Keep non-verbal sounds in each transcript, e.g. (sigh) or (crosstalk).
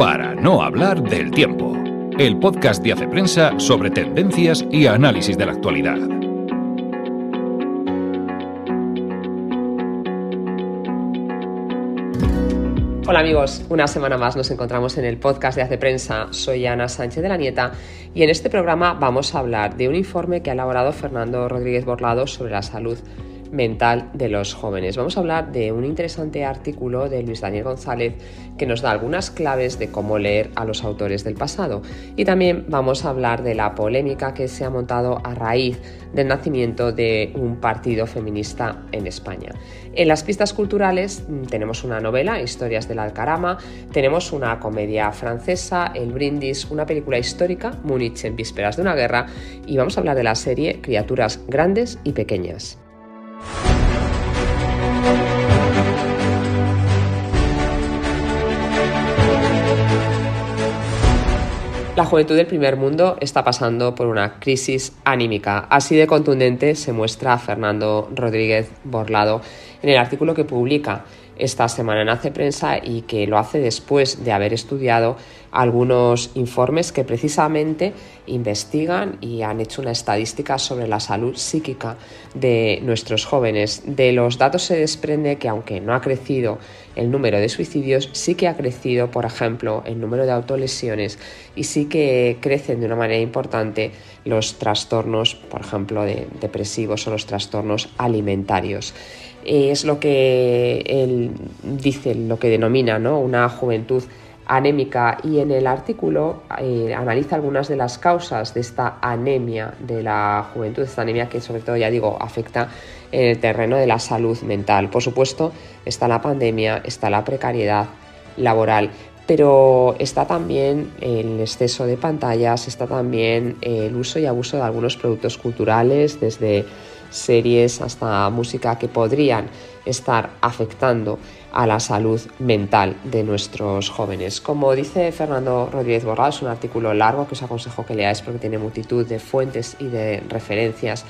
para no hablar del tiempo. El podcast de Hace Prensa sobre tendencias y análisis de la actualidad. Hola amigos, una semana más nos encontramos en el podcast de Hace Prensa. Soy Ana Sánchez de la Nieta y en este programa vamos a hablar de un informe que ha elaborado Fernando Rodríguez Borlado sobre la salud mental de los jóvenes. Vamos a hablar de un interesante artículo de Luis Daniel González que nos da algunas claves de cómo leer a los autores del pasado. Y también vamos a hablar de la polémica que se ha montado a raíz del nacimiento de un partido feminista en España. En las pistas culturales tenemos una novela, Historias del Alcarama, tenemos una comedia francesa, El Brindis, una película histórica, Múnich en vísperas de una guerra, y vamos a hablar de la serie Criaturas Grandes y Pequeñas. La juventud del primer mundo está pasando por una crisis anímica. Así de contundente se muestra Fernando Rodríguez Borlado en el artículo que publica esta semana en Hace Prensa y que lo hace después de haber estudiado algunos informes que precisamente investigan y han hecho una estadística sobre la salud psíquica de nuestros jóvenes. De los datos se desprende que aunque no ha crecido el número de suicidios, sí que ha crecido, por ejemplo, el número de autolesiones y sí que crecen de una manera importante los trastornos, por ejemplo, de depresivos o los trastornos alimentarios es lo que él dice, lo que denomina ¿no? una juventud anémica y en el artículo eh, analiza algunas de las causas de esta anemia de la juventud, esta anemia que sobre todo, ya digo, afecta en el terreno de la salud mental. Por supuesto, está la pandemia, está la precariedad laboral, pero está también el exceso de pantallas, está también el uso y abuso de algunos productos culturales, desde series hasta música que podrían estar afectando a la salud mental de nuestros jóvenes. Como dice Fernando Rodríguez Borrado, es un artículo largo que os aconsejo que leáis porque tiene multitud de fuentes y de referencias.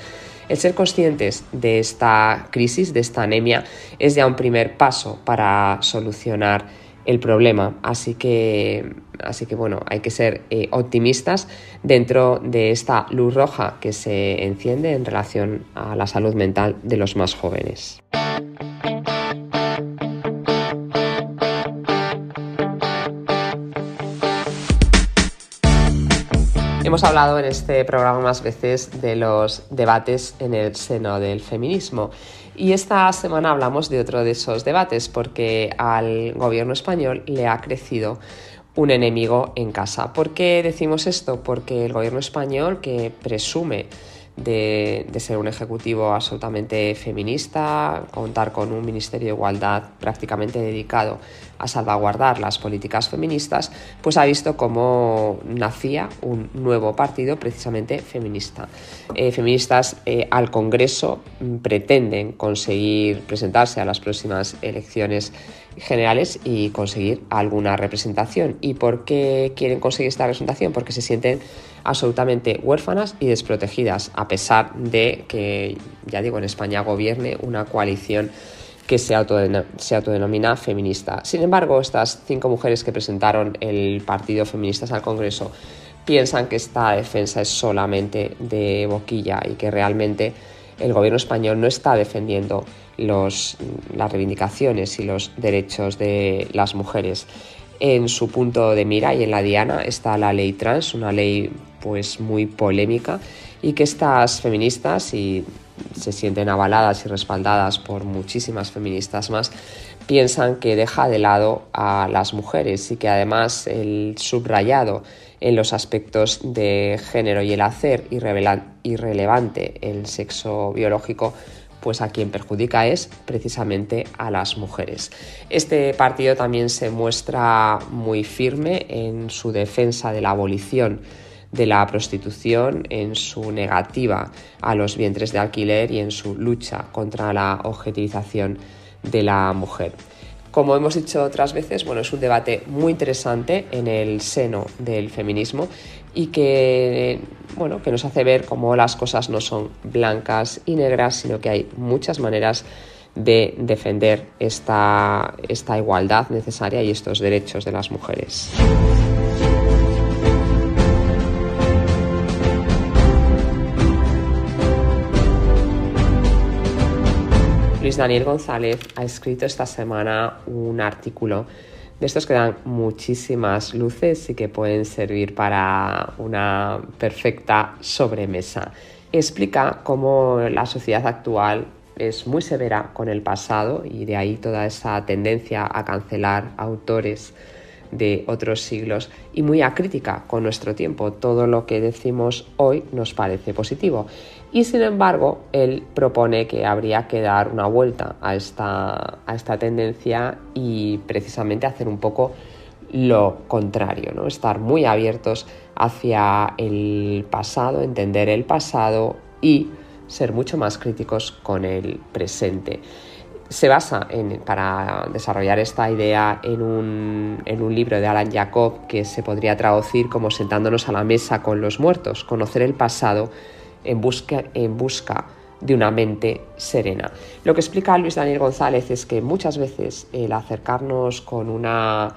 El ser conscientes de esta crisis, de esta anemia, es ya un primer paso para solucionar el problema. Así que, así que bueno, hay que ser eh, optimistas dentro de esta luz roja que se enciende en relación a la salud mental de los más jóvenes. Hemos hablado en este programa más veces de los debates en el seno del feminismo y esta semana hablamos de otro de esos debates porque al gobierno español le ha crecido un enemigo en casa. ¿Por qué decimos esto? Porque el gobierno español que presume de, ser un ejecutivo absolutamente feminista, contar con un Ministerio de Igualdad prácticamente dedicado a salvaguardar las políticas feministas, pues ha visto cómo nacía un nuevo partido precisamente feminista. Eh, feministas eh, al Congreso pretenden conseguir presentarse a las próximas elecciones generales y conseguir alguna representación. ¿Y por qué quieren conseguir esta representación? Porque se sienten absolutamente huérfanas y desprotegidas, a pesar de que, ya digo, en España gobierne una coalición que se, se autodenomina feminista. Sin embargo, estas cinco mujeres que presentaron el partido feministas al Congreso piensan que esta defensa es solamente de boquilla y que realmente el gobierno español no está defendiendo los, las reivindicaciones y los derechos de las mujeres. En su punto de mira y en la diana está la ley trans, una ley pues muy polémica y que estas feministas y se sienten avaladas y respaldadas por muchísimas feministas más piensan que deja de lado a las mujeres y que además el subrayado en los aspectos de género y el hacer irrelevante el sexo biológico pues a quien perjudica es precisamente a las mujeres. Este partido también se muestra muy firme en su defensa de la abolición de la prostitución, en su negativa a los vientres de alquiler y en su lucha contra la objetivización de la mujer. Como hemos dicho otras veces, bueno, es un debate muy interesante en el seno del feminismo y que, bueno, que nos hace ver cómo las cosas no son blancas y negras, sino que hay muchas maneras de defender esta, esta igualdad necesaria y estos derechos de las mujeres. Luis Daniel González ha escrito esta semana un artículo de estos que dan muchísimas luces y que pueden servir para una perfecta sobremesa. Explica cómo la sociedad actual es muy severa con el pasado y de ahí toda esa tendencia a cancelar autores de otros siglos y muy acrítica con nuestro tiempo. Todo lo que decimos hoy nos parece positivo. Y sin embargo, él propone que habría que dar una vuelta a esta, a esta tendencia y precisamente hacer un poco lo contrario, ¿no? estar muy abiertos hacia el pasado, entender el pasado y ser mucho más críticos con el presente se basa en, para desarrollar esta idea en un, en un, libro de Alan Jacob que se podría traducir como sentándonos a la mesa con los muertos, conocer el pasado en busca, en busca de una mente serena. Lo que explica Luis Daniel González es que muchas veces el acercarnos con una,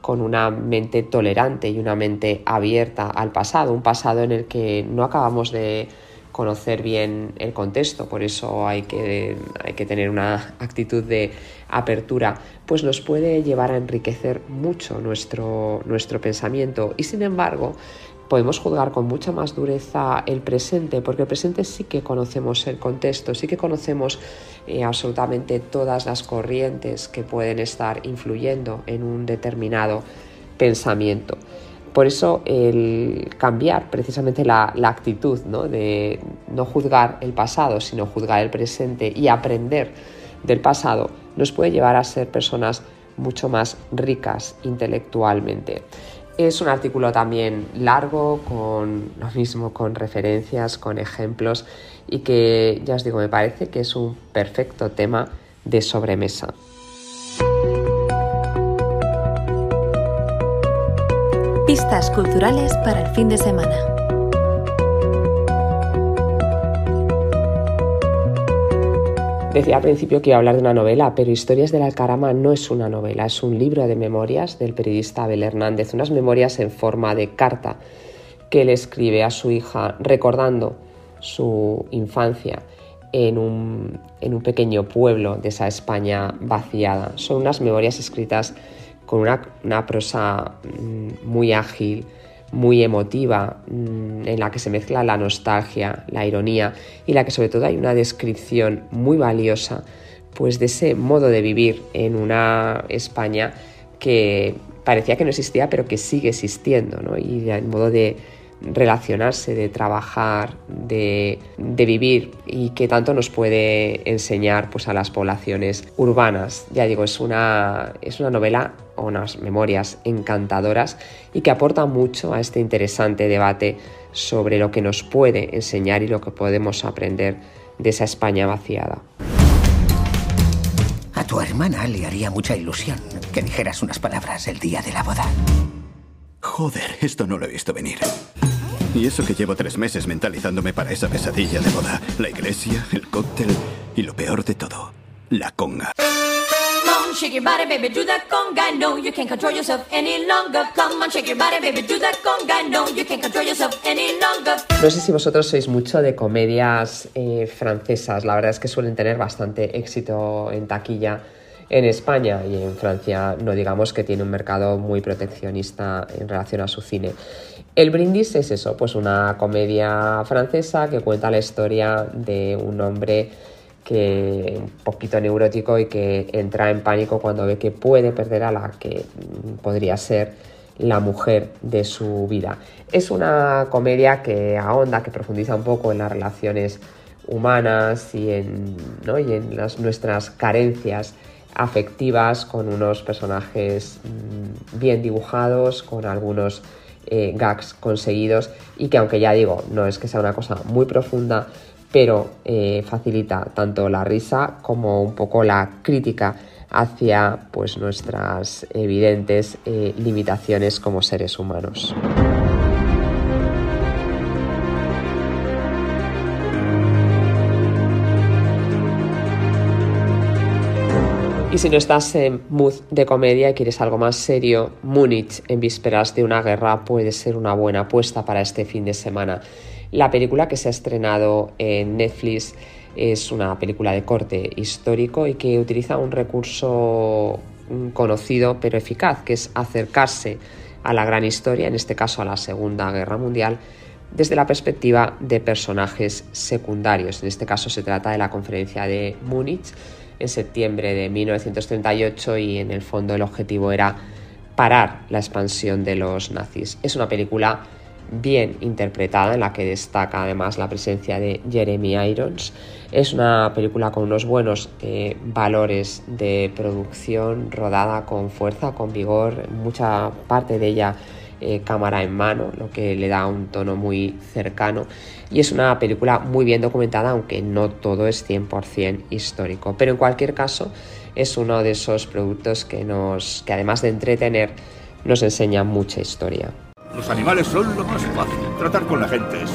con una mente tolerante y una mente abierta al pasado, un pasado en el que no acabamos de conocer bien el contexto, por eso hay que, hay que tener una actitud de apertura, pues nos puede llevar a enriquecer mucho nuestro, nuestro pensamiento y sin embargo podemos juzgar con mucha más dureza el presente, porque el presente sí que conocemos el contexto, sí que conocemos eh, absolutamente todas las corrientes que pueden estar influyendo en un determinado pensamiento. Por eso el cambiar precisamente la, actitud de no juzgar el pasado, sino juzgar el presente y aprender del pasado nos puede llevar a ser personas mucho más ricas intelectualmente. Es un artículo también largo, con lo mismo, con referencias, con ejemplos y que ya os digo, me parece que es un perfecto tema de sobremesa. Pistas culturales para el fin de semana. Decía al principio que iba a hablar de una novela, pero Historias del Alcarama no es una novela, es un libro de memorias del periodista Abel Hernández, unas memorias en forma de carta que le escribe a su hija recordando su infancia en un, en un pequeño pueblo de esa España vaciada. Son unas memorias escritas con una, prosa mm, muy ágil, muy emotiva, mm, en la que se mezcla la nostalgia, la ironía y la que sobre todo hay una descripción muy valiosa pues de ese modo de vivir en una España que parecía que no existía pero que sigue existiendo ¿no? y el modo de relacionarse, de trabajar, de, vivir y que tanto nos puede enseñar pues, a las poblaciones urbanas. Ya digo, es una, es una novela o unas memorias encantadoras y que aporta mucho a este interesante debate sobre lo que nos puede enseñar y lo que podemos aprender de esa España vaciada. A tu hermana le haría mucha ilusión que dijeras unas palabras el día de la boda. Joder, esto no lo he visto venir. Y eso que llevo tres meses mentalizándome para esa pesadilla de boda. La iglesia, el cóctel y lo peor de todo, la conga. No sé si vosotros sois mucho de comedias eh, francesas. La verdad es que suelen tener bastante éxito en taquilla en España y en Francia no digamos que tiene un mercado muy proteccionista en relación a su cine. El brindis es eso, pues una comedia francesa que cuenta la historia de un hombre que un poquito neurótico y que entra en pánico cuando ve que puede perder a la que podría ser la mujer de su vida. Es una comedia que ahonda, que profundiza un poco en las relaciones humanas y en, y en las, nuestras carencias afectivas, con unos personajes mm, bien dibujados, con algunos eh, gags conseguidos y que aunque ya digo, no es que sea una cosa muy profunda, pero eh, facilita tanto la risa como un poco la crítica hacia pues, nuestras evidentes eh, limitaciones como seres humanos. Y si no estás en mood de comedia y quieres algo más serio, Múnich en vísperas de una guerra puede ser una buena apuesta para este fin de semana. La película que se ha estrenado en Netflix es una película de corte histórico y que utiliza un recurso conocido pero eficaz, que es acercarse a la gran historia, en este caso a la Segunda Guerra Mundial, desde la perspectiva de personajes secundarios. En este caso se trata de la conferencia de Múnich en septiembre de 1938 y en el fondo el objetivo era parar la expansión de los nazis. Es una película bien interpretada en la que destaca además la presencia de Jeremy Irons. Es una película con unos buenos eh, valores de producción, rodada con fuerza, con vigor, mucha parte de ella eh, cámara en mano, lo que le da un tono muy cercano. Y es una película muy bien documentada, aunque no todo es 100% histórico. Pero en cualquier caso, es uno de esos productos que, nos, que además de entretener, nos enseña mucha historia. Los animales son lo más fácil. Tratar con la gente es.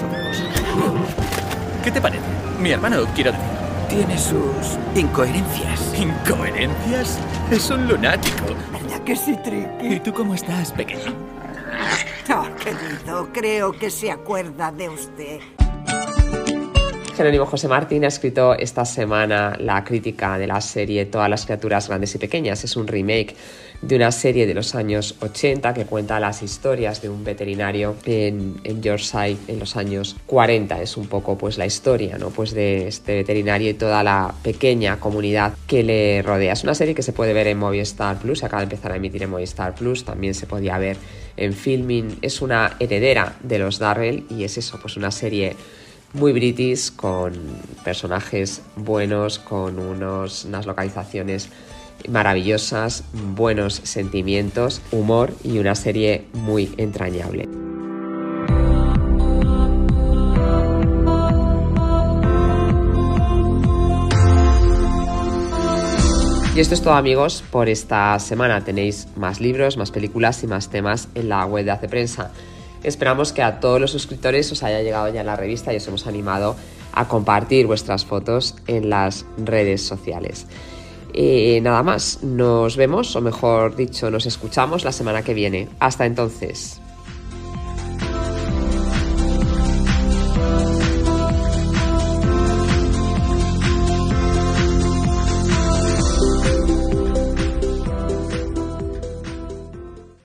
¿Qué te parece? Mi hermano, quiero decir. Tiene sus incoherencias. ¿Incoherencias? Es un lunático. ¿Verdad que sí, Tricky? ¿Y tú cómo estás, pequeño? (laughs) Oh, querido, creo que se acuerda de usted. Jerónimo José Martín ha escrito esta semana la crítica de la serie Todas las criaturas grandes y pequeñas. Es un remake de una serie de los años 80 que cuenta las historias de un veterinario en, en Yorkshire en los años 40. Es un poco pues la historia ¿no? pues de este veterinario y toda la pequeña comunidad que le rodea. Es una serie que se puede ver en Movistar Plus, acaba de empezar a emitir en Movistar Plus, también se podía ver en Filming. Es una heredera de los Darrell y es eso, pues una serie muy british, con personajes buenos, con unos, unas localizaciones maravillosas, buenos sentimientos, humor y una serie muy entrañable. Y esto es todo amigos por esta semana. Tenéis más libros, más películas y más temas en la web de Hace Prensa. Esperamos que a todos los suscriptores os haya llegado ya la revista y os hemos animado a compartir vuestras fotos en las redes sociales. Y nada más, nos vemos, o mejor dicho, nos escuchamos la semana que viene. Hasta entonces.